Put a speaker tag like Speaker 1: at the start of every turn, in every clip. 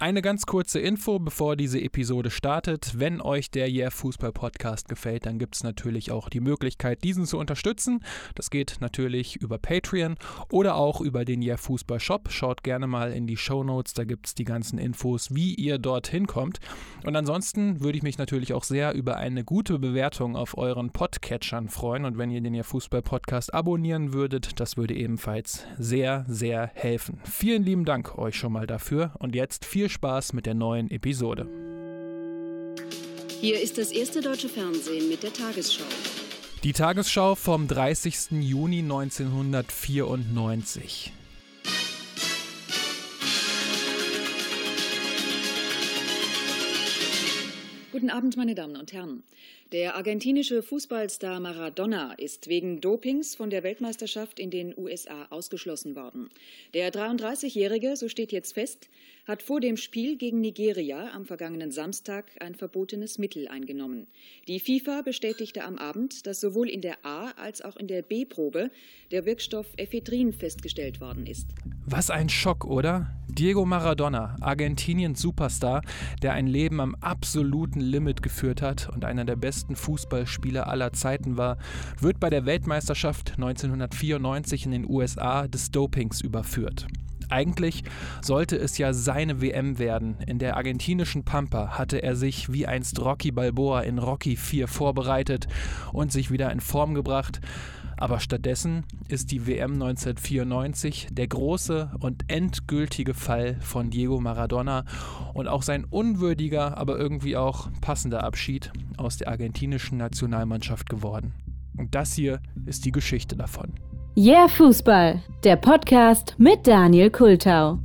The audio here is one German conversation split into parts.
Speaker 1: Eine ganz kurze Info, bevor diese Episode startet. Wenn euch der Yeah Fußball Podcast gefällt, dann gibt es natürlich auch die Möglichkeit, diesen zu unterstützen. Das geht natürlich über Patreon oder auch über den Yeah Fußball Shop. Schaut gerne mal in die Show Notes, da gibt es die ganzen Infos, wie ihr dorthin kommt. Und ansonsten würde ich mich natürlich auch sehr über eine gute Bewertung auf euren Podcatchern freuen. Und wenn ihr den Yeah Fußball Podcast abonnieren würdet, das würde ebenfalls sehr, sehr helfen. Vielen lieben Dank euch schon mal dafür. Und jetzt viel viel Spaß mit der neuen Episode.
Speaker 2: Hier ist das erste deutsche Fernsehen mit der Tagesschau.
Speaker 1: Die Tagesschau vom 30. Juni 1994.
Speaker 2: Guten Abend, meine Damen und Herren. Der argentinische Fußballstar Maradona ist wegen Dopings von der Weltmeisterschaft in den USA ausgeschlossen worden. Der 33-Jährige, so steht jetzt fest, hat vor dem Spiel gegen Nigeria am vergangenen Samstag ein verbotenes Mittel eingenommen. Die FIFA bestätigte am Abend, dass sowohl in der A- als auch in der B-Probe der Wirkstoff Ephedrin festgestellt worden ist.
Speaker 1: Was ein Schock, oder? Diego Maradona, Argentiniens Superstar, der ein Leben am absoluten Limit geführt hat und einer der besten Fußballspieler aller Zeiten war, wird bei der Weltmeisterschaft 1994 in den USA des Dopings überführt. Eigentlich sollte es ja seine WM werden. In der argentinischen Pampa hatte er sich wie einst Rocky Balboa in Rocky 4 vorbereitet und sich wieder in Form gebracht. Aber stattdessen ist die WM 1994 der große und endgültige Fall von Diego Maradona und auch sein unwürdiger, aber irgendwie auch passender Abschied aus der argentinischen Nationalmannschaft geworden. Und das hier ist die Geschichte davon.
Speaker 3: Yeah Fußball, der Podcast mit Daniel Kultau.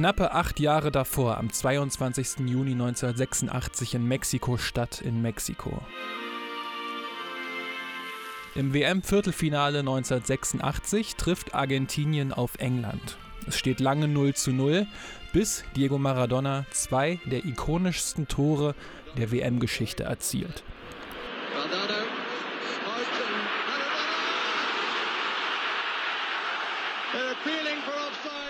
Speaker 1: Knappe acht Jahre davor, am 22. Juni 1986 in Mexiko-Stadt in Mexiko. Im WM-Viertelfinale 1986 trifft Argentinien auf England. Es steht lange 0 zu 0, bis Diego Maradona zwei der ikonischsten Tore der WM-Geschichte erzielt.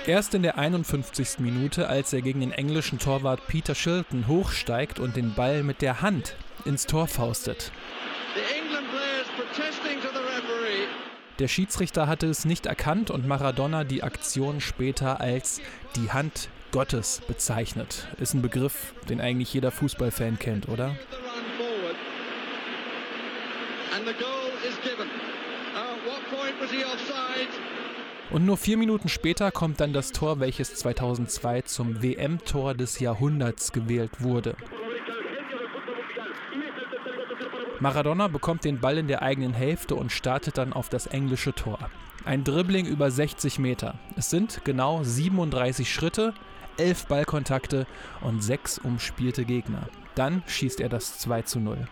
Speaker 1: Erst in der 51. Minute, als er gegen den englischen Torwart Peter Shilton hochsteigt und den Ball mit der Hand ins Tor faustet. Der Schiedsrichter hatte es nicht erkannt und Maradona die Aktion später als die Hand Gottes bezeichnet. Ist ein Begriff, den eigentlich jeder Fußballfan kennt, oder? Uh, und nur vier Minuten später kommt dann das Tor, welches 2002 zum WM-Tor des Jahrhunderts gewählt wurde. Maradona bekommt den Ball in der eigenen Hälfte und startet dann auf das englische Tor. Ein Dribbling über 60 Meter. Es sind genau 37 Schritte, 11 Ballkontakte und 6 umspielte Gegner. Dann schießt er das 2 zu 0.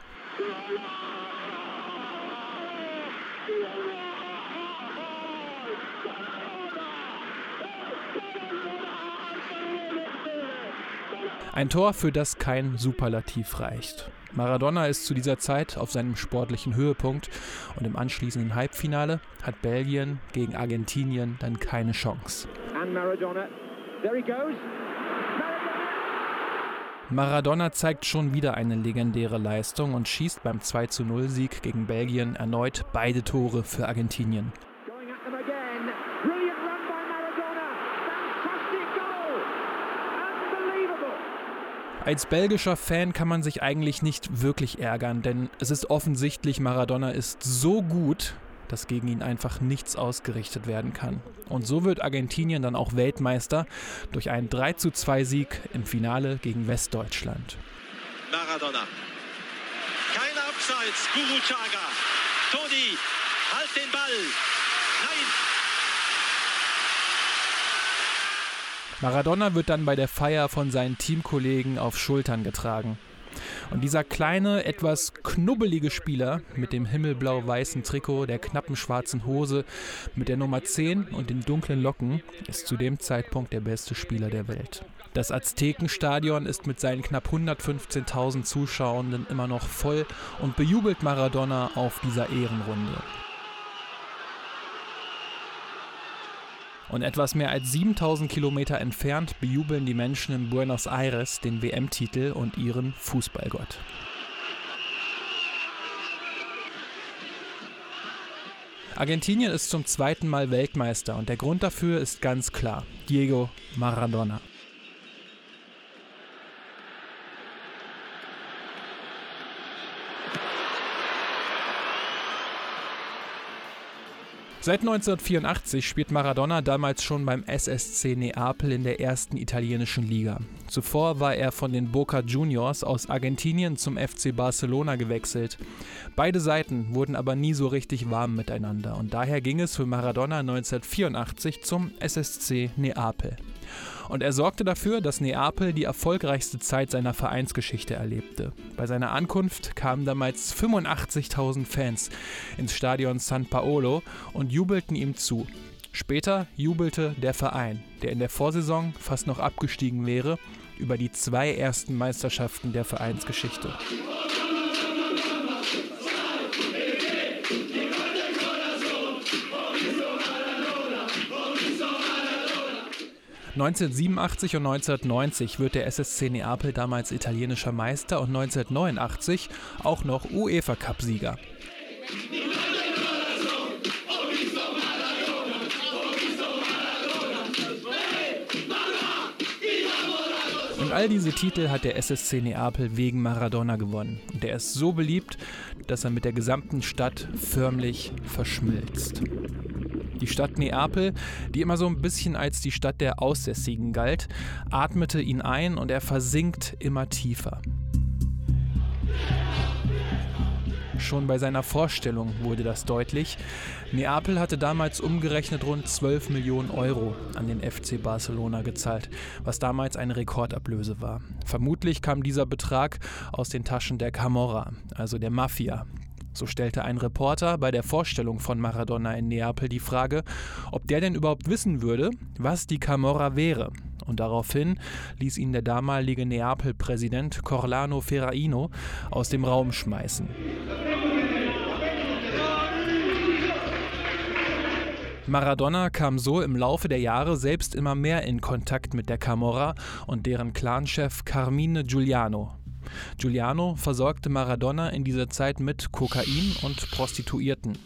Speaker 1: Ein Tor, für das kein Superlativ reicht. Maradona ist zu dieser Zeit auf seinem sportlichen Höhepunkt und im anschließenden Halbfinale hat Belgien gegen Argentinien dann keine Chance. Maradona zeigt schon wieder eine legendäre Leistung und schießt beim 20 Sieg gegen Belgien erneut beide Tore für Argentinien. Als belgischer Fan kann man sich eigentlich nicht wirklich ärgern, denn es ist offensichtlich, Maradona ist so gut, dass gegen ihn einfach nichts ausgerichtet werden kann. Und so wird Argentinien dann auch Weltmeister durch einen 3:2 Sieg im Finale gegen Westdeutschland. Maradona. Kein Abseits, Guru Chaga. Toni, halt den Ball. Nein, Maradona wird dann bei der Feier von seinen Teamkollegen auf Schultern getragen. Und dieser kleine, etwas knubbelige Spieler mit dem himmelblau-weißen Trikot, der knappen schwarzen Hose, mit der Nummer 10 und den dunklen Locken ist zu dem Zeitpunkt der beste Spieler der Welt. Das Aztekenstadion ist mit seinen knapp 115.000 Zuschauenden immer noch voll und bejubelt Maradona auf dieser Ehrenrunde. Und etwas mehr als 7000 Kilometer entfernt bejubeln die Menschen in Buenos Aires den WM-Titel und ihren Fußballgott. Argentinien ist zum zweiten Mal Weltmeister und der Grund dafür ist ganz klar: Diego Maradona. Seit 1984 spielt Maradona damals schon beim SSC Neapel in der ersten italienischen Liga. Zuvor war er von den Boca Juniors aus Argentinien zum FC Barcelona gewechselt. Beide Seiten wurden aber nie so richtig warm miteinander und daher ging es für Maradona 1984 zum SSC Neapel und er sorgte dafür, dass Neapel die erfolgreichste Zeit seiner Vereinsgeschichte erlebte. Bei seiner Ankunft kamen damals 85.000 Fans ins Stadion San Paolo und jubelten ihm zu. Später jubelte der Verein, der in der Vorsaison fast noch abgestiegen wäre, über die zwei ersten Meisterschaften der Vereinsgeschichte. 1987 und 1990 wird der SSC Neapel damals italienischer Meister und 1989 auch noch UEFA Cup-Sieger. Und all diese Titel hat der SSC Neapel wegen Maradona gewonnen. Und er ist so beliebt, dass er mit der gesamten Stadt förmlich verschmilzt. Die Stadt Neapel, die immer so ein bisschen als die Stadt der Aussässigen galt, atmete ihn ein und er versinkt immer tiefer. Schon bei seiner Vorstellung wurde das deutlich. Neapel hatte damals umgerechnet rund 12 Millionen Euro an den FC Barcelona gezahlt, was damals eine Rekordablöse war. Vermutlich kam dieser Betrag aus den Taschen der Camorra, also der Mafia, so stellte ein Reporter bei der Vorstellung von Maradona in Neapel die Frage, ob der denn überhaupt wissen würde, was die Camorra wäre. Und daraufhin ließ ihn der damalige Neapel-Präsident Corlano Ferraino aus dem Raum schmeißen. Maradona kam so im Laufe der Jahre selbst immer mehr in Kontakt mit der Camorra und deren Clanchef Carmine Giuliano, Giuliano versorgte Maradona in dieser Zeit mit Kokain und Prostituierten.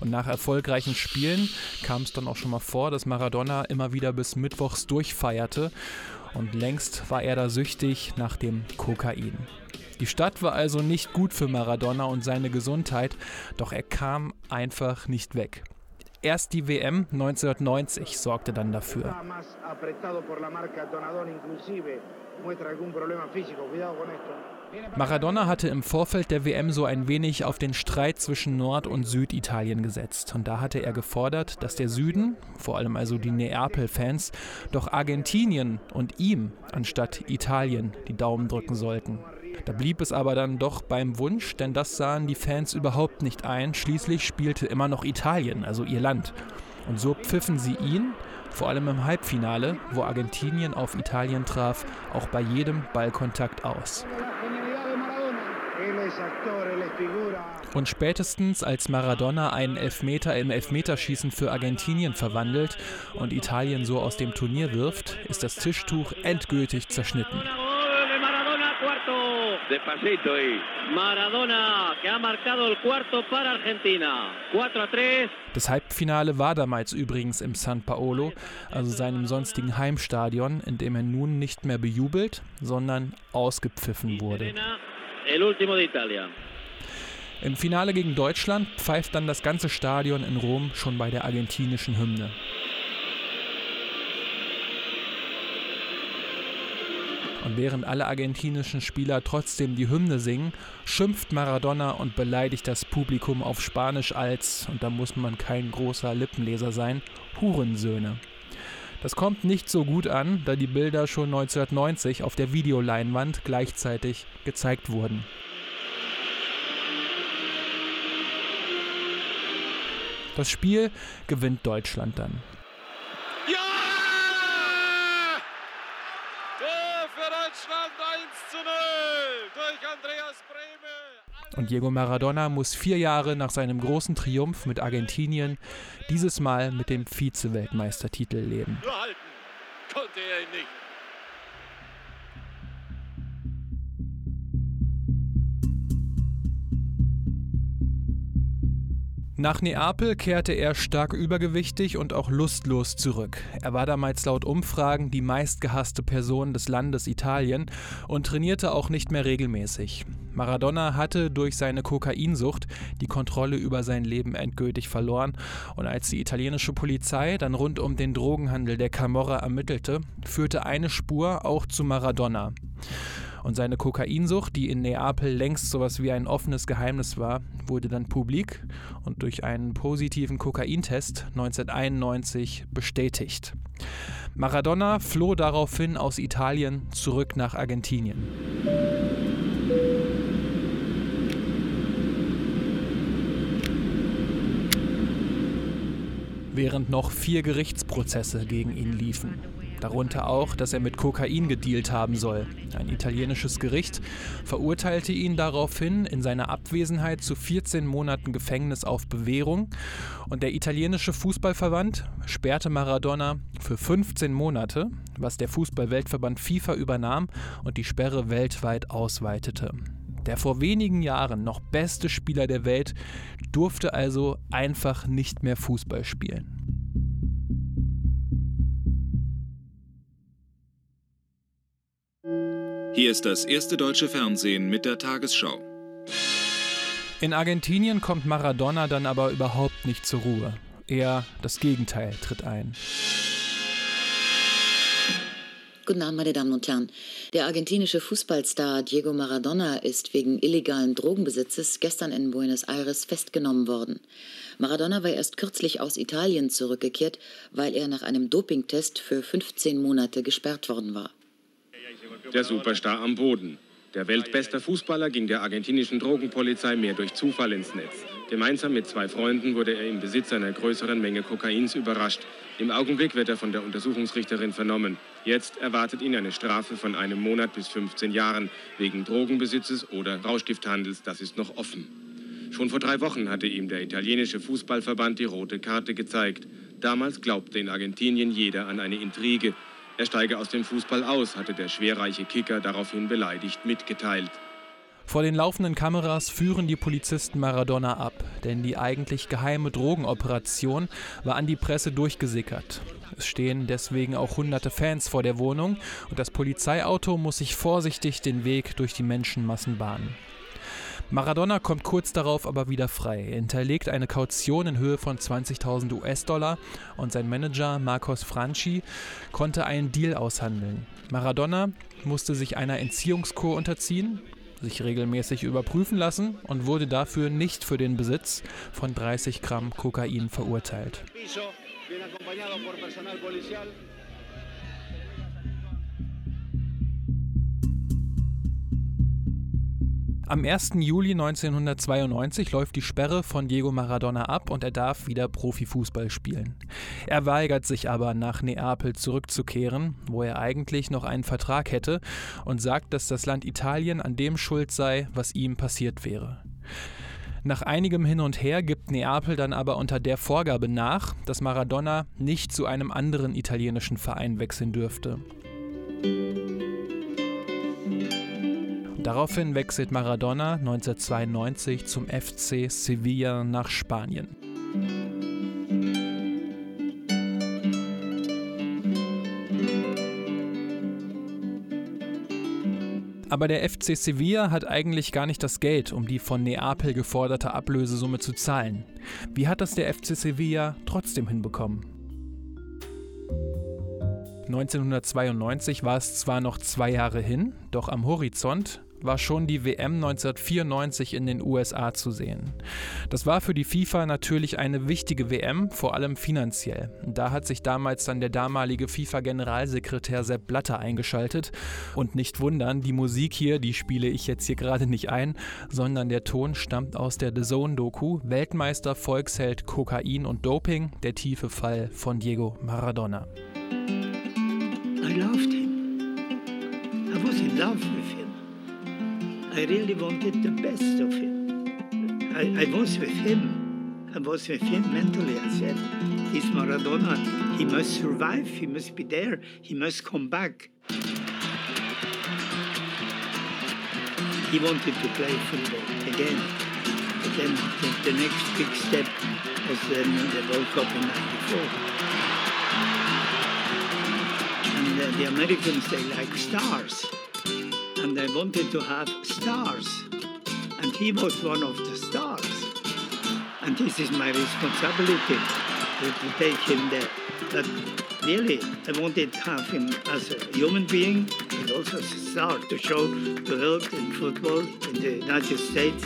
Speaker 1: Und nach erfolgreichen Spielen kam es dann auch schon mal vor, dass Maradona immer wieder bis Mittwochs durchfeierte und längst war er da süchtig nach dem Kokain. Die Stadt war also nicht gut für Maradona und seine Gesundheit, doch er kam einfach nicht weg. Erst die WM 1990 sorgte dann dafür. Maradona hatte im Vorfeld der WM so ein wenig auf den Streit zwischen Nord- und Süditalien gesetzt. Und da hatte er gefordert, dass der Süden, vor allem also die Neapel-Fans, doch Argentinien und ihm anstatt Italien die Daumen drücken sollten. Da blieb es aber dann doch beim Wunsch, denn das sahen die Fans überhaupt nicht ein. Schließlich spielte immer noch Italien, also ihr Land. Und so pfiffen sie ihn, vor allem im Halbfinale, wo Argentinien auf Italien traf, auch bei jedem Ballkontakt aus. Und spätestens als Maradona einen Elfmeter im Elfmeterschießen für Argentinien verwandelt und Italien so aus dem Turnier wirft, ist das Tischtuch endgültig zerschnitten. Despacito y Maradona, que ha marcado el cuarto para Argentina. 4 a 3. Das Halbfinale war damals übrigens im San Paolo, also seinem sonstigen Heimstadion, in dem er nun nicht mehr bejubelt, sondern ausgepfiffen wurde. Im Finale gegen Deutschland pfeift dann das ganze Stadion in Rom schon bei der argentinischen Hymne. Und während alle argentinischen Spieler trotzdem die Hymne singen, schimpft Maradona und beleidigt das Publikum auf Spanisch als, und da muss man kein großer Lippenleser sein, Hurensöhne. Das kommt nicht so gut an, da die Bilder schon 1990 auf der Videoleinwand gleichzeitig gezeigt wurden. Das Spiel gewinnt Deutschland dann. Und Diego Maradona muss vier Jahre nach seinem großen Triumph mit Argentinien dieses Mal mit dem Vize-Weltmeistertitel leben. Nur halten konnte er ihn nicht. Nach Neapel kehrte er stark übergewichtig und auch lustlos zurück. Er war damals laut Umfragen die meistgehasste Person des Landes Italien und trainierte auch nicht mehr regelmäßig. Maradona hatte durch seine Kokainsucht die Kontrolle über sein Leben endgültig verloren und als die italienische Polizei dann rund um den Drogenhandel der Camorra ermittelte, führte eine Spur auch zu Maradona. Und seine Kokainsucht, die in Neapel längst sowas wie ein offenes Geheimnis war, wurde dann publik und durch einen positiven Kokaintest 1991 bestätigt. Maradona floh daraufhin aus Italien zurück nach Argentinien. Während noch vier Gerichtsprozesse gegen ihn liefen. Darunter auch, dass er mit Kokain gedealt haben soll. Ein italienisches Gericht verurteilte ihn daraufhin in seiner Abwesenheit zu 14 Monaten Gefängnis auf Bewährung und der italienische Fußballverband sperrte Maradona für 15 Monate, was der Fußballweltverband FIFA übernahm und die Sperre weltweit ausweitete. Der vor wenigen Jahren noch beste Spieler der Welt durfte also einfach nicht mehr Fußball spielen.
Speaker 4: Hier ist das erste deutsche Fernsehen mit der Tagesschau.
Speaker 1: In Argentinien kommt Maradona dann aber überhaupt nicht zur Ruhe. Eher das Gegenteil tritt ein.
Speaker 5: Guten Abend, meine Damen und Herren. Der argentinische Fußballstar Diego Maradona ist wegen illegalen Drogenbesitzes gestern in Buenos Aires festgenommen worden. Maradona war erst kürzlich aus Italien zurückgekehrt, weil er nach einem Dopingtest für 15 Monate gesperrt worden war.
Speaker 6: Der Superstar am Boden. Der weltbeste Fußballer ging der argentinischen Drogenpolizei mehr durch Zufall ins Netz. Gemeinsam mit zwei Freunden wurde er im Besitz einer größeren Menge Kokains überrascht. Im Augenblick wird er von der Untersuchungsrichterin vernommen. Jetzt erwartet ihn eine Strafe von einem Monat bis 15 Jahren wegen Drogenbesitzes oder Rauschgifthandels. Das ist noch offen. Schon vor drei Wochen hatte ihm der italienische Fußballverband die rote Karte gezeigt. Damals glaubte in Argentinien jeder an eine Intrige. Er steige aus dem Fußball aus, hatte der schwerreiche Kicker daraufhin beleidigt mitgeteilt.
Speaker 1: Vor den laufenden Kameras führen die Polizisten Maradona ab, denn die eigentlich geheime Drogenoperation war an die Presse durchgesickert. Es stehen deswegen auch hunderte Fans vor der Wohnung und das Polizeiauto muss sich vorsichtig den Weg durch die Menschenmassen bahnen. Maradona kommt kurz darauf aber wieder frei. Er hinterlegt eine Kaution in Höhe von 20.000 US-Dollar und sein Manager Marcos Franchi konnte einen Deal aushandeln. Maradona musste sich einer Entziehungskur unterziehen, sich regelmäßig überprüfen lassen und wurde dafür nicht für den Besitz von 30 Gramm Kokain verurteilt. Am 1. Juli 1992 läuft die Sperre von Diego Maradona ab und er darf wieder Profifußball spielen. Er weigert sich aber, nach Neapel zurückzukehren, wo er eigentlich noch einen Vertrag hätte, und sagt, dass das Land Italien an dem schuld sei, was ihm passiert wäre. Nach einigem Hin und Her gibt Neapel dann aber unter der Vorgabe nach, dass Maradona nicht zu einem anderen italienischen Verein wechseln dürfte. Daraufhin wechselt Maradona 1992 zum FC Sevilla nach Spanien. Aber der FC Sevilla hat eigentlich gar nicht das Geld, um die von Neapel geforderte Ablösesumme zu zahlen. Wie hat das der FC Sevilla trotzdem hinbekommen? 1992 war es zwar noch zwei Jahre hin, doch am Horizont war schon die WM 1994 in den USA zu sehen. Das war für die FIFA natürlich eine wichtige WM, vor allem finanziell. Da hat sich damals dann der damalige FIFA-Generalsekretär Sepp Blatter eingeschaltet. Und nicht wundern, die Musik hier, die spiele ich jetzt hier gerade nicht ein, sondern der Ton stammt aus der The Zone-Doku Weltmeister, Volksheld, Kokain und Doping, der tiefe Fall von Diego Maradona. I loved him. I was in love with. I really wanted the best of him.
Speaker 7: I, I was with him. I was with him mentally. I said, "This Maradona. He must survive. He must be there. He must come back." He wanted to play football again. But then the, the next big step was then the World Cup in '94. And uh, the Americans, they like stars. And I wanted to have stars. And he was one of the stars. And this is my responsibility to, to take him there. But really, I wanted to have him as a human being and also as a star to show the world in football in the United States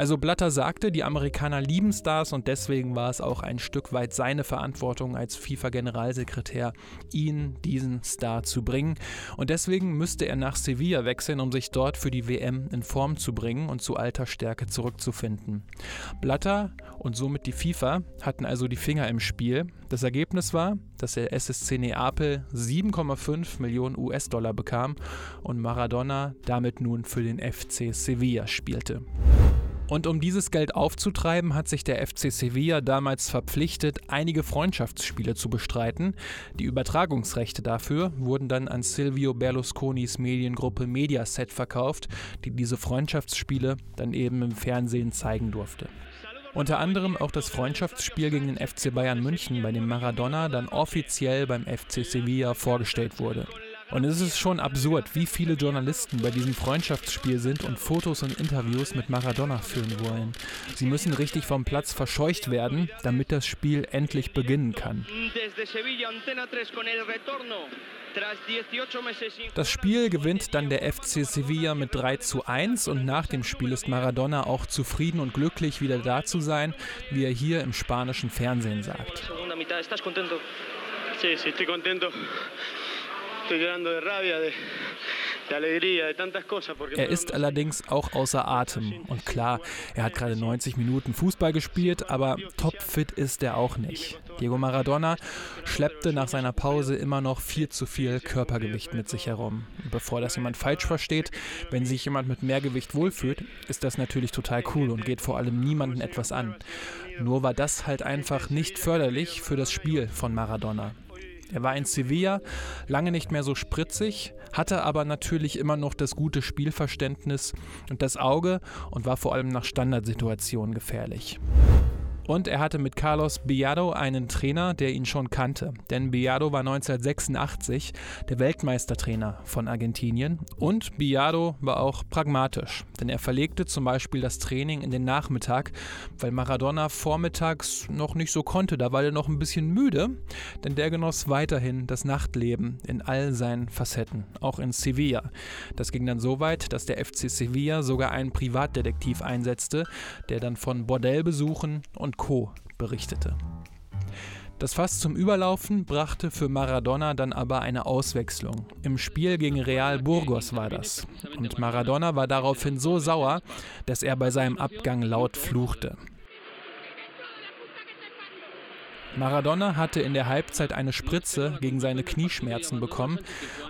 Speaker 1: Also Blatter sagte, die Amerikaner lieben Stars und deswegen war es auch ein Stück weit seine Verantwortung als FIFA-Generalsekretär, ihn, diesen Star zu bringen. Und deswegen müsste er nach Sevilla wechseln, um sich dort für die WM in Form zu bringen und zu alter Stärke zurückzufinden. Blatter und somit die FIFA hatten also die Finger im Spiel. Das Ergebnis war, dass der SSC Neapel 7,5 Millionen US-Dollar bekam und Maradona damit nun für den FC Sevilla spielte. Und um dieses Geld aufzutreiben, hat sich der FC Sevilla damals verpflichtet, einige Freundschaftsspiele zu bestreiten. Die Übertragungsrechte dafür wurden dann an Silvio Berlusconis Mediengruppe Mediaset verkauft, die diese Freundschaftsspiele dann eben im Fernsehen zeigen durfte. Unter anderem auch das Freundschaftsspiel gegen den FC Bayern München, bei dem Maradona dann offiziell beim FC Sevilla vorgestellt wurde. Und es ist schon absurd, wie viele Journalisten bei diesem Freundschaftsspiel sind und Fotos und Interviews mit Maradona führen wollen. Sie müssen richtig vom Platz verscheucht werden, damit das Spiel endlich beginnen kann. Das Spiel gewinnt dann der FC Sevilla mit 3 zu 1 und nach dem Spiel ist Maradona auch zufrieden und glücklich wieder da zu sein, wie er hier im spanischen Fernsehen sagt. Sí, sí, estoy contento. Er ist allerdings auch außer Atem. Und klar, er hat gerade 90 Minuten Fußball gespielt, aber topfit ist er auch nicht. Diego Maradona schleppte nach seiner Pause immer noch viel zu viel Körpergewicht mit sich herum. bevor das jemand falsch versteht, wenn sich jemand mit mehr Gewicht wohlfühlt, ist das natürlich total cool und geht vor allem niemanden etwas an. Nur war das halt einfach nicht förderlich für das Spiel von Maradona. Er war in Sevilla lange nicht mehr so spritzig, hatte aber natürlich immer noch das gute Spielverständnis und das Auge und war vor allem nach Standardsituationen gefährlich. Und er hatte mit Carlos Biado einen Trainer, der ihn schon kannte. Denn Biado war 1986 der Weltmeistertrainer von Argentinien. Und Biado war auch pragmatisch. Denn er verlegte zum Beispiel das Training in den Nachmittag, weil Maradona vormittags noch nicht so konnte. Da war er noch ein bisschen müde. Denn der genoss weiterhin das Nachtleben in all seinen Facetten. Auch in Sevilla. Das ging dann so weit, dass der FC Sevilla sogar einen Privatdetektiv einsetzte, der dann von Bordellbesuchen und Co. berichtete. Das Fass zum Überlaufen brachte für Maradona dann aber eine Auswechslung. Im Spiel gegen Real Burgos war das. Und Maradona war daraufhin so sauer, dass er bei seinem Abgang laut fluchte. Maradona hatte in der Halbzeit eine Spritze gegen seine Knieschmerzen bekommen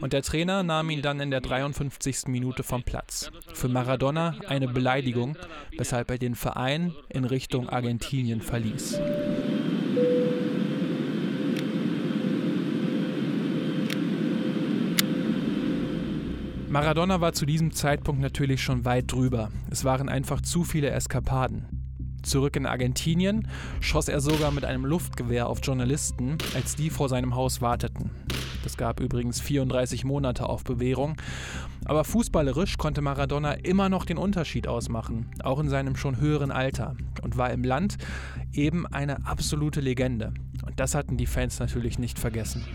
Speaker 1: und der Trainer nahm ihn dann in der 53. Minute vom Platz. Für Maradona eine Beleidigung, weshalb er den Verein in Richtung Argentinien verließ. Maradona war zu diesem Zeitpunkt natürlich schon weit drüber. Es waren einfach zu viele Eskapaden. Zurück in Argentinien schoss er sogar mit einem Luftgewehr auf Journalisten, als die vor seinem Haus warteten. Das gab übrigens 34 Monate auf Bewährung. Aber fußballerisch konnte Maradona immer noch den Unterschied ausmachen, auch in seinem schon höheren Alter, und war im Land eben eine absolute Legende. Und das hatten die Fans natürlich nicht vergessen.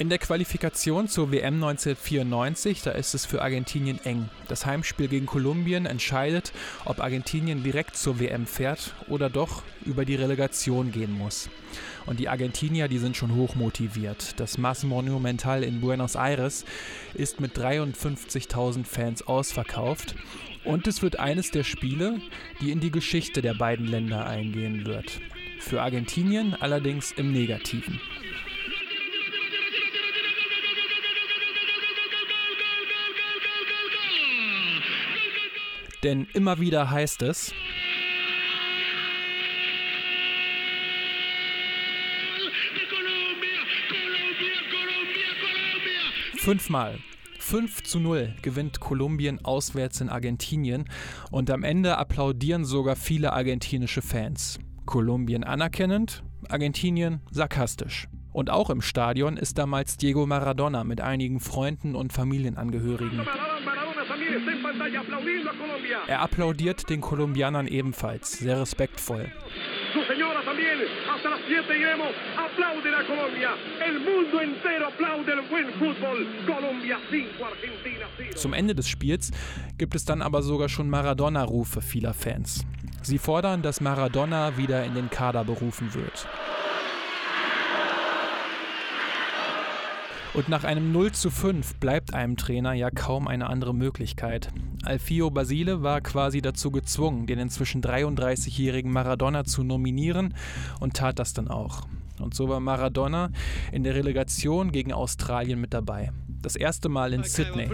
Speaker 1: In der Qualifikation zur WM 1994, da ist es für Argentinien eng. Das Heimspiel gegen Kolumbien entscheidet, ob Argentinien direkt zur WM fährt oder doch über die Relegation gehen muss. Und die Argentinier, die sind schon hoch motiviert. Das Mas Monumental in Buenos Aires ist mit 53.000 Fans ausverkauft. Und es wird eines der Spiele, die in die Geschichte der beiden Länder eingehen wird. Für Argentinien allerdings im Negativen. Denn immer wieder heißt es, Fünfmal. 5 zu 0 gewinnt Kolumbien auswärts in Argentinien und am Ende applaudieren sogar viele argentinische Fans. Kolumbien anerkennend, Argentinien sarkastisch. Und auch im Stadion ist damals Diego Maradona mit einigen Freunden und Familienangehörigen. Er applaudiert den Kolumbianern ebenfalls, sehr respektvoll. Su señora también, hasta las 7 iremos, aplauden a Colombia. El mundo entero aplaude el buen fútbol. Colombia 5, Argentina 0. Zum Ende des Spiels gibt es dann aber sogar schon Maradona-Rufe vieler Fans. Sie fordern, dass Maradona wieder in den Kader berufen wird. Und nach einem 0 zu 5 bleibt einem Trainer ja kaum eine andere Möglichkeit. Alfio Basile war quasi dazu gezwungen, den inzwischen 33-jährigen Maradona zu nominieren und tat das dann auch. Und so war Maradona in der Relegation gegen Australien mit dabei. Das erste Mal in Sydney.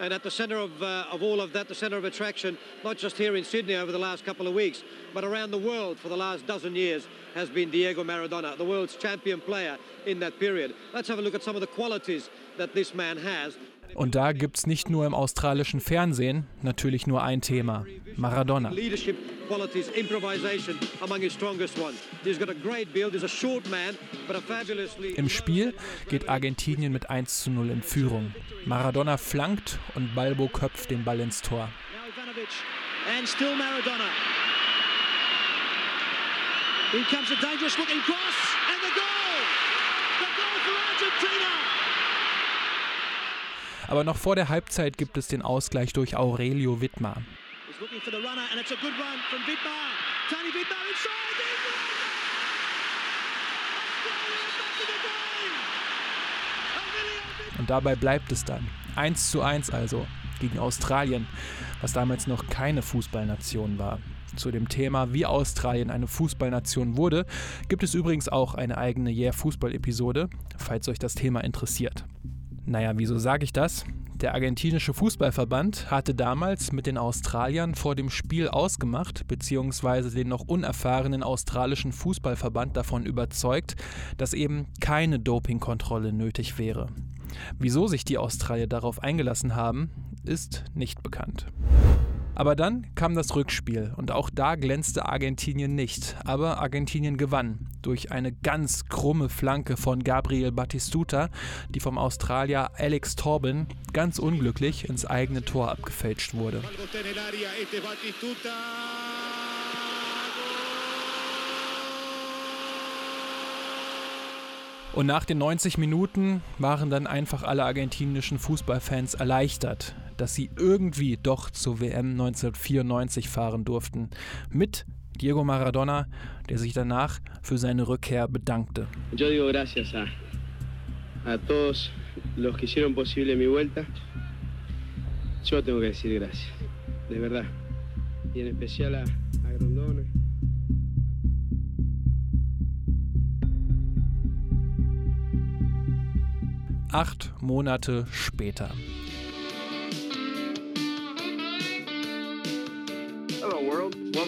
Speaker 1: And at the center of, uh, of all of that, the center of attraction, not just here in Sydney over the last couple of weeks, but around the world for the last dozen years, has been Diego Maradona, the world's champion player in that period. Let's have a look at some of the qualities that this man has. Und da gibt es nicht nur im australischen Fernsehen natürlich nur ein Thema, Maradona. Im Spiel geht Argentinien mit 1 zu 0 in Führung. Maradona flankt und Balbo köpft den Ball ins Tor. Here comes a dangerous looking cross and the goal! The goal for Argentina! Aber noch vor der Halbzeit gibt es den Ausgleich durch Aurelio Wittmar. Und dabei bleibt es dann. 1 zu 1 also gegen Australien, was damals noch keine Fußballnation war. Zu dem Thema, wie Australien eine Fußballnation wurde, gibt es übrigens auch eine eigene Yeah Fußball-Episode, falls euch das Thema interessiert. Naja, wieso sage ich das? Der argentinische Fußballverband hatte damals mit den Australiern vor dem Spiel ausgemacht, beziehungsweise den noch unerfahrenen australischen Fußballverband davon überzeugt, dass eben keine Dopingkontrolle nötig wäre. Wieso sich die Australier darauf eingelassen haben, ist nicht bekannt. Aber dann kam das Rückspiel und auch da glänzte Argentinien nicht. Aber Argentinien gewann durch eine ganz krumme Flanke von Gabriel Batistuta, die vom Australier Alex Torben ganz unglücklich ins eigene Tor abgefälscht wurde. Und nach den 90 Minuten waren dann einfach alle argentinischen Fußballfans erleichtert, dass sie irgendwie doch zur WM 1994 fahren durften. Mit Diego Maradona, der sich danach für seine Rückkehr bedankte. Yo digo gracias a, a todos los que hicieron posible mi vuelta. Yo tengo que decir gracias, de verdad. Y en especial a, a Grondona. Acht Monate später.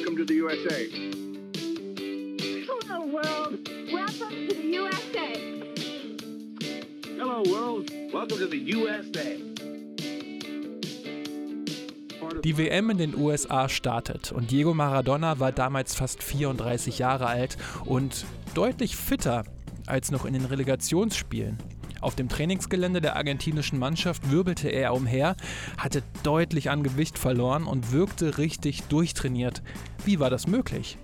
Speaker 1: Welcome to the USA. Hello, world. Welcome to the USA. Hello, world. Welcome to the USA. Die WM in den USA startet und Diego Maradona war damals fast 34 Jahre alt und deutlich fitter als noch in den Relegationsspielen. Auf dem Trainingsgelände der argentinischen Mannschaft wirbelte er umher, hatte deutlich an Gewicht verloren und wirkte richtig durchtrainiert. Wie war das möglich?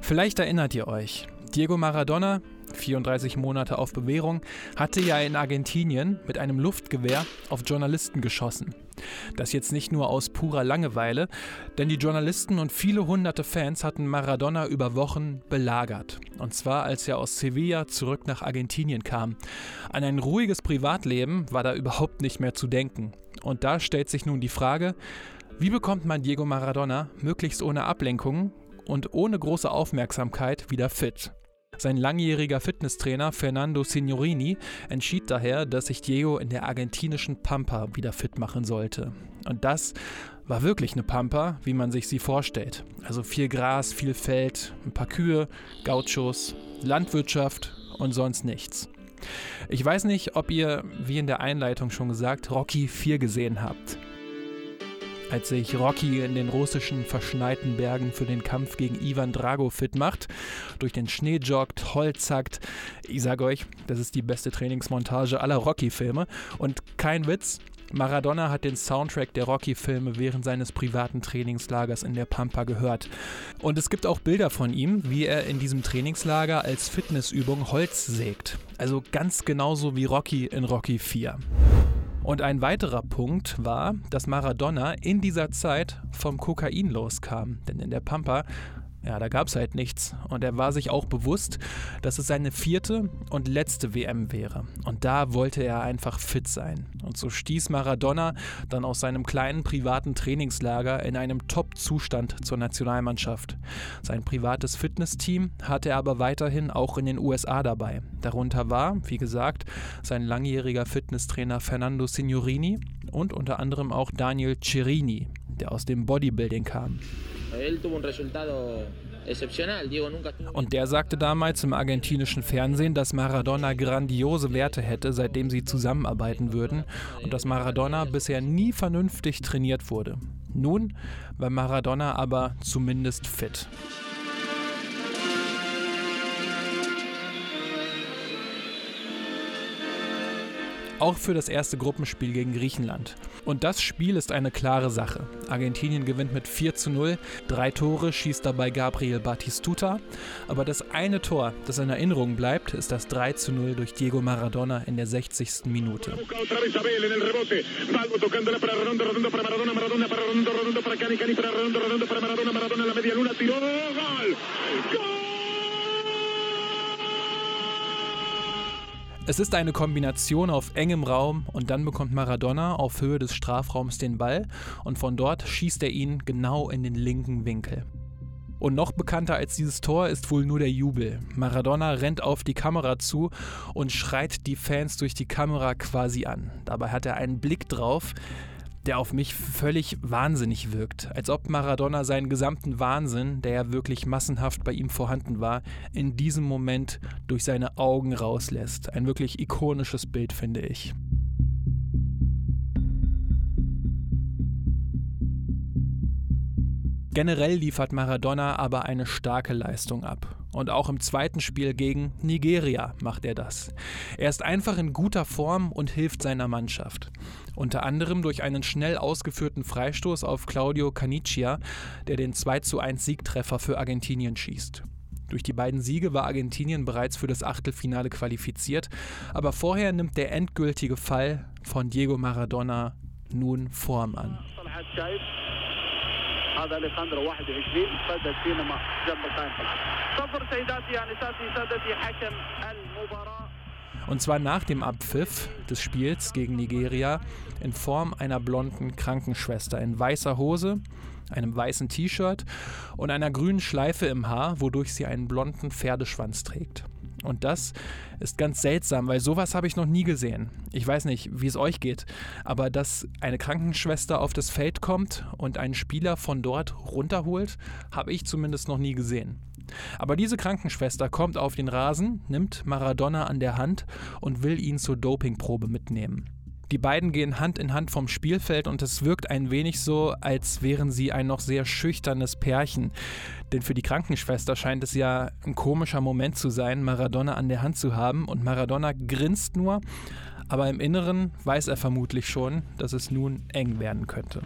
Speaker 1: Vielleicht erinnert ihr euch, Diego Maradona 34 Monate auf Bewährung, hatte ja in Argentinien mit einem Luftgewehr auf Journalisten geschossen. Das jetzt nicht nur aus purer Langeweile, denn die Journalisten und viele hunderte Fans hatten Maradona über Wochen belagert. Und zwar als er aus Sevilla zurück nach Argentinien kam. An ein ruhiges Privatleben war da überhaupt nicht mehr zu denken. Und da stellt sich nun die Frage, wie bekommt man Diego Maradona möglichst ohne Ablenkung und ohne große Aufmerksamkeit wieder fit? Sein langjähriger Fitnesstrainer Fernando Signorini entschied daher, dass sich Diego in der argentinischen Pampa wieder fit machen sollte. Und das war wirklich eine Pampa, wie man sich sie vorstellt. Also viel Gras, viel Feld, ein paar Kühe, Gauchos, Landwirtschaft und sonst nichts. Ich weiß nicht, ob ihr, wie in der Einleitung schon gesagt, Rocky 4 gesehen habt als sich Rocky in den russischen verschneiten Bergen für den Kampf gegen Ivan Drago fit macht, durch den Schnee joggt, Holz hackt. Ich sage euch, das ist die beste Trainingsmontage aller Rocky-Filme. Und kein Witz, Maradona hat den Soundtrack der Rocky-Filme während seines privaten Trainingslagers in der Pampa gehört. Und es gibt auch Bilder von ihm, wie er in diesem Trainingslager als Fitnessübung Holz sägt. Also ganz genauso wie Rocky in Rocky 4. Und ein weiterer Punkt war, dass Maradona in dieser Zeit vom Kokain loskam. Denn in der Pampa ja, da gab es halt nichts. Und er war sich auch bewusst, dass es seine vierte und letzte WM wäre. Und da wollte er einfach fit sein. Und so stieß Maradona dann aus seinem kleinen privaten Trainingslager in einem Top-Zustand zur Nationalmannschaft. Sein privates Fitnessteam hatte er aber weiterhin auch in den USA dabei. Darunter war, wie gesagt, sein langjähriger Fitnesstrainer Fernando Signorini und unter anderem auch Daniel Cirini, der aus dem Bodybuilding kam. Und der sagte damals im argentinischen Fernsehen, dass Maradona grandiose Werte hätte, seitdem sie zusammenarbeiten würden und dass Maradona bisher nie vernünftig trainiert wurde. Nun war Maradona aber zumindest fit. Auch für das erste Gruppenspiel gegen Griechenland. Und das Spiel ist eine klare Sache. Argentinien gewinnt mit 4 zu 0, drei Tore schießt dabei Gabriel Batistuta, aber das eine Tor, das in Erinnerung bleibt, ist das 3 zu 0 durch Diego Maradona in der 60. Minute. Gol! Es ist eine Kombination auf engem Raum und dann bekommt Maradona auf Höhe des Strafraums den Ball und von dort schießt er ihn genau in den linken Winkel. Und noch bekannter als dieses Tor ist wohl nur der Jubel. Maradona rennt auf die Kamera zu und schreit die Fans durch die Kamera quasi an. Dabei hat er einen Blick drauf, der auf mich völlig wahnsinnig wirkt. Als ob Maradona seinen gesamten Wahnsinn, der ja wirklich massenhaft bei ihm vorhanden war, in diesem Moment durch seine Augen rauslässt. Ein wirklich ikonisches Bild, finde ich. Generell liefert Maradona aber eine starke Leistung ab. Und auch im zweiten Spiel gegen Nigeria macht er das. Er ist einfach in guter Form und hilft seiner Mannschaft. Unter anderem durch einen schnell ausgeführten Freistoß auf Claudio Canicia, der den 2:1 Siegtreffer für Argentinien schießt. Durch die beiden Siege war Argentinien bereits für das Achtelfinale qualifiziert, aber vorher nimmt der endgültige Fall von Diego Maradona nun Form an. هذا اليساندرو 21 فازت فينا جنب القائم صفر سيداتي انساتي سادتي حكم المباراه Und zwar nach dem Abpfiff des Spiels gegen Nigeria in Form einer blonden Krankenschwester in weißer Hose, einem weißen T-Shirt und einer grünen Schleife im Haar, wodurch sie einen blonden Pferdeschwanz trägt. Und das ist ganz seltsam, weil sowas habe ich noch nie gesehen. Ich weiß nicht, wie es euch geht, aber dass eine Krankenschwester auf das Feld kommt und einen Spieler von dort runterholt, habe ich zumindest noch nie gesehen. Aber diese Krankenschwester kommt auf den Rasen, nimmt Maradona an der Hand und will ihn zur Dopingprobe mitnehmen. Die beiden gehen Hand in Hand vom Spielfeld und es wirkt ein wenig so, als wären sie ein noch sehr schüchternes Pärchen. Denn für die Krankenschwester scheint es ja ein komischer Moment zu sein, Maradona an der Hand zu haben und Maradona grinst nur, aber im Inneren weiß er vermutlich schon, dass es nun eng werden könnte.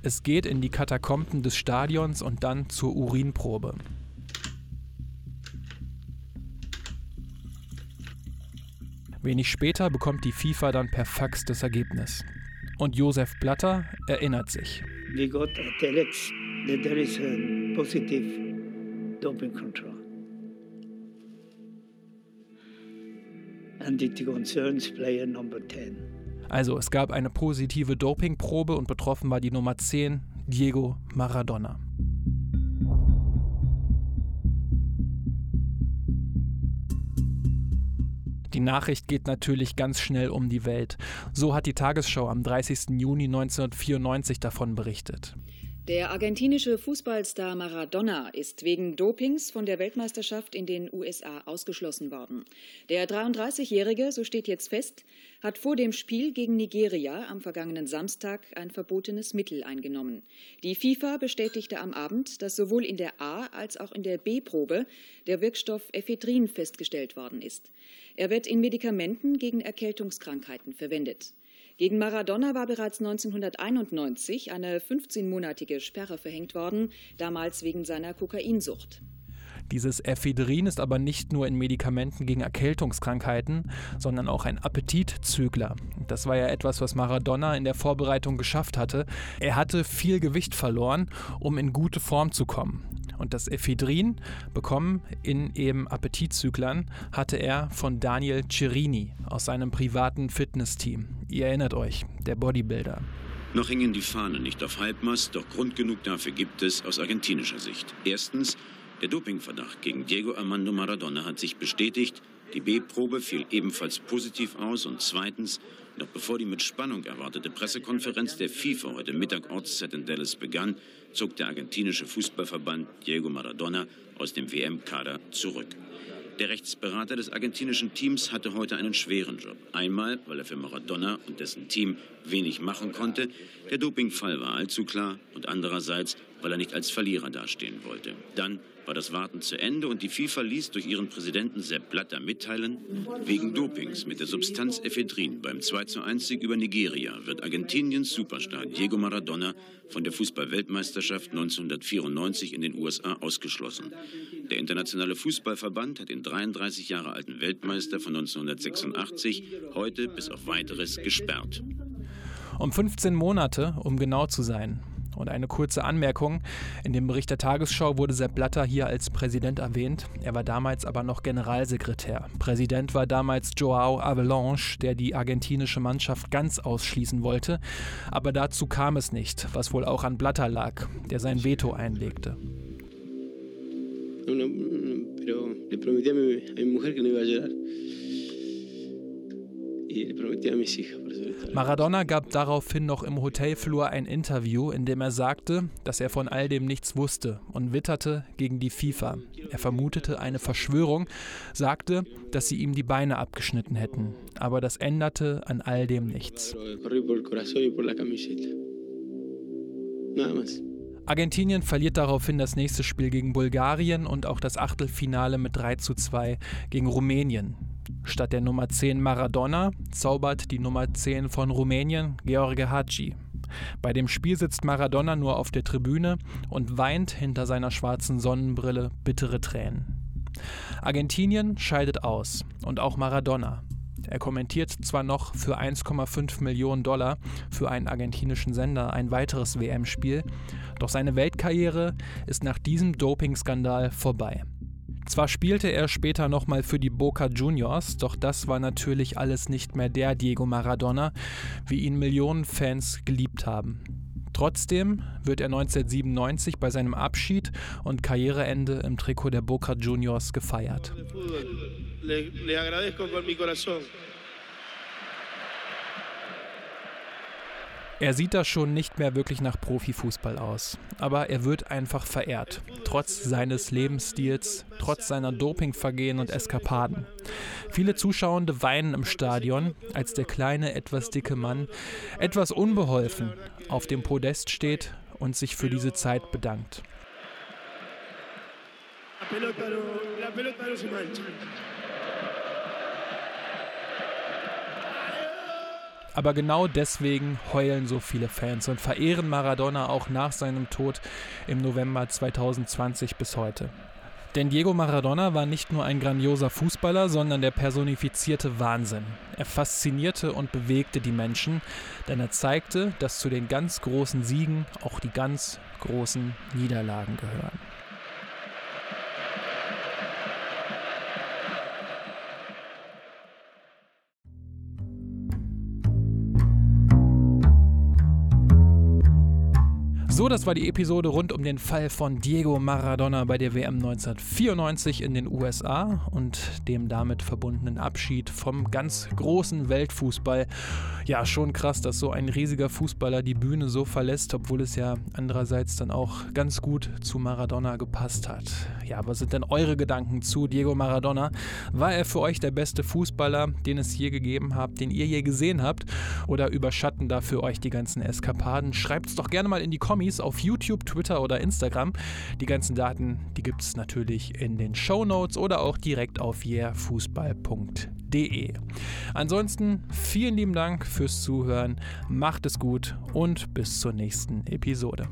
Speaker 1: Es geht in die Katakomben des Stadions und dann zur Urinprobe. Wenig später bekommt die FIFA dann per Fax das Ergebnis. Und Josef Blatter erinnert sich.
Speaker 7: We got a telex that there is a positive doping control. And it concerns player number 10.
Speaker 1: Also es gab eine positive Dopingprobe und betroffen war die Nummer 10, Diego Maradona. Die Nachricht geht natürlich ganz schnell um die Welt. So hat die Tagesschau am 30. Juni 1994 davon berichtet.
Speaker 2: Der argentinische Fußballstar Maradona ist wegen Dopings von der Weltmeisterschaft in den USA ausgeschlossen worden. Der 33-Jährige, so steht jetzt fest, hat vor dem Spiel gegen Nigeria am vergangenen Samstag ein verbotenes Mittel eingenommen. Die FIFA bestätigte am Abend, dass sowohl in der A- als auch in der B-Probe der Wirkstoff Ephedrin festgestellt worden ist. Er wird in Medikamenten gegen Erkältungskrankheiten verwendet. Gegen Maradona war bereits 1991 eine 15-monatige Sperre verhängt worden, damals wegen seiner Kokainsucht.
Speaker 1: Dieses Ephedrin ist aber nicht nur in Medikamenten gegen Erkältungskrankheiten, sondern auch ein Appetitzügler. Das war ja etwas, was Maradona in der Vorbereitung geschafft hatte. Er hatte viel Gewicht verloren, um in gute Form zu kommen. Und das Ephedrin, bekommen in eben Appetitzüglern, hatte er von Daniel Cirini aus seinem privaten Fitnessteam. Ihr erinnert euch, der Bodybuilder.
Speaker 8: Noch hängen die Fahnen nicht auf Halbmast, doch Grund genug dafür gibt es aus argentinischer Sicht. Erstens, der Dopingverdacht gegen Diego Armando Maradona hat sich bestätigt. Die B-Probe fiel ebenfalls positiv aus. Und zweitens, noch bevor die mit Spannung erwartete Pressekonferenz der FIFA heute Mittag Ortszeit in Dallas begann, zog der argentinische Fußballverband Diego Maradona aus dem WM-Kader zurück. Der Rechtsberater des argentinischen Teams hatte heute einen schweren Job. Einmal, weil er für Maradona und dessen Team wenig machen konnte, der Dopingfall war allzu klar, und andererseits, weil er nicht als Verlierer dastehen wollte. Dann war das Warten zu Ende und die FIFA ließ durch ihren Präsidenten Sepp Blatter mitteilen, wegen Dopings mit der Substanz Ephedrin beim 2 zu 1 Sieg über Nigeria wird Argentiniens Superstar Diego Maradona von der Fußballweltmeisterschaft 1994 in den USA ausgeschlossen. Der Internationale Fußballverband hat den 33 Jahre alten Weltmeister von 1986 heute bis auf weiteres gesperrt.
Speaker 1: Um 15 Monate, um genau zu sein. Und eine kurze Anmerkung: In dem Bericht der Tagesschau wurde Sepp Blatter hier als Präsident erwähnt. Er war damals aber noch Generalsekretär. Präsident war damals Joao Avalanche, der die argentinische Mannschaft ganz ausschließen wollte. Aber dazu kam es nicht, was wohl auch an Blatter lag, der sein Veto einlegte.
Speaker 9: No, no, pero le prometí a mi, a mi mujer que no iba.
Speaker 1: Maradona gab daraufhin noch im Hotelflur ein Interview, in dem er sagte, dass er von all dem nichts wusste und witterte gegen die FIFA. Er vermutete eine Verschwörung, sagte, dass sie ihm die Beine abgeschnitten hätten. Aber das änderte an all dem nichts. Argentinien verliert daraufhin das nächste Spiel gegen Bulgarien und auch das Achtelfinale mit 3 zu 2 gegen Rumänien. Statt der Nummer 10 Maradona zaubert die Nummer 10 von Rumänien George Hagi. Bei dem Spiel sitzt Maradona nur auf der Tribüne und weint hinter seiner schwarzen Sonnenbrille bittere Tränen. Argentinien scheidet aus und auch Maradona. Er kommentiert zwar noch für 1,5 Millionen Dollar für einen argentinischen Sender ein weiteres WM-Spiel, doch seine Weltkarriere ist nach diesem Dopingskandal vorbei. Zwar spielte er später nochmal für die Boca Juniors, doch das war natürlich alles nicht mehr der Diego Maradona, wie ihn Millionen Fans geliebt haben. Trotzdem wird er 1997 bei seinem Abschied und Karriereende im Trikot der Boca Juniors gefeiert.
Speaker 9: Le, le
Speaker 1: Er sieht da schon nicht mehr wirklich nach Profifußball aus, aber er wird einfach verehrt, trotz seines Lebensstils, trotz seiner Dopingvergehen und Eskapaden. Viele Zuschauende weinen im Stadion, als der kleine, etwas dicke Mann, etwas unbeholfen, auf dem Podest steht und sich für diese Zeit bedankt.
Speaker 9: La pelota la pelota no se mancha.
Speaker 1: Aber genau deswegen heulen so viele Fans und verehren Maradona auch nach seinem Tod im November 2020 bis heute. Denn Diego Maradona war nicht nur ein grandioser Fußballer, sondern der personifizierte Wahnsinn. Er faszinierte und bewegte die Menschen, denn er zeigte, dass zu den ganz großen Siegen auch die ganz großen Niederlagen gehören. So, das war die Episode rund um den Fall von Diego Maradona bei der WM 1994 in den USA und dem damit verbundenen Abschied vom ganz großen Weltfußball. Ja, schon krass, dass so ein riesiger Fußballer die Bühne so verlässt, obwohl es ja andererseits dann auch ganz gut zu Maradona gepasst hat. Ja, was sind denn eure Gedanken zu Diego Maradona? War er für euch der beste Fußballer, den es je gegeben hat, den ihr je gesehen habt? Oder überschatten da für euch die ganzen Eskapaden? Schreibt es doch gerne mal in die Kommis auf YouTube, Twitter oder Instagram. Die ganzen Daten, die gibt es natürlich in den Show Notes oder auch direkt auf yeahfußball.de. Ansonsten vielen lieben Dank fürs Zuhören, macht es gut und bis zur nächsten Episode.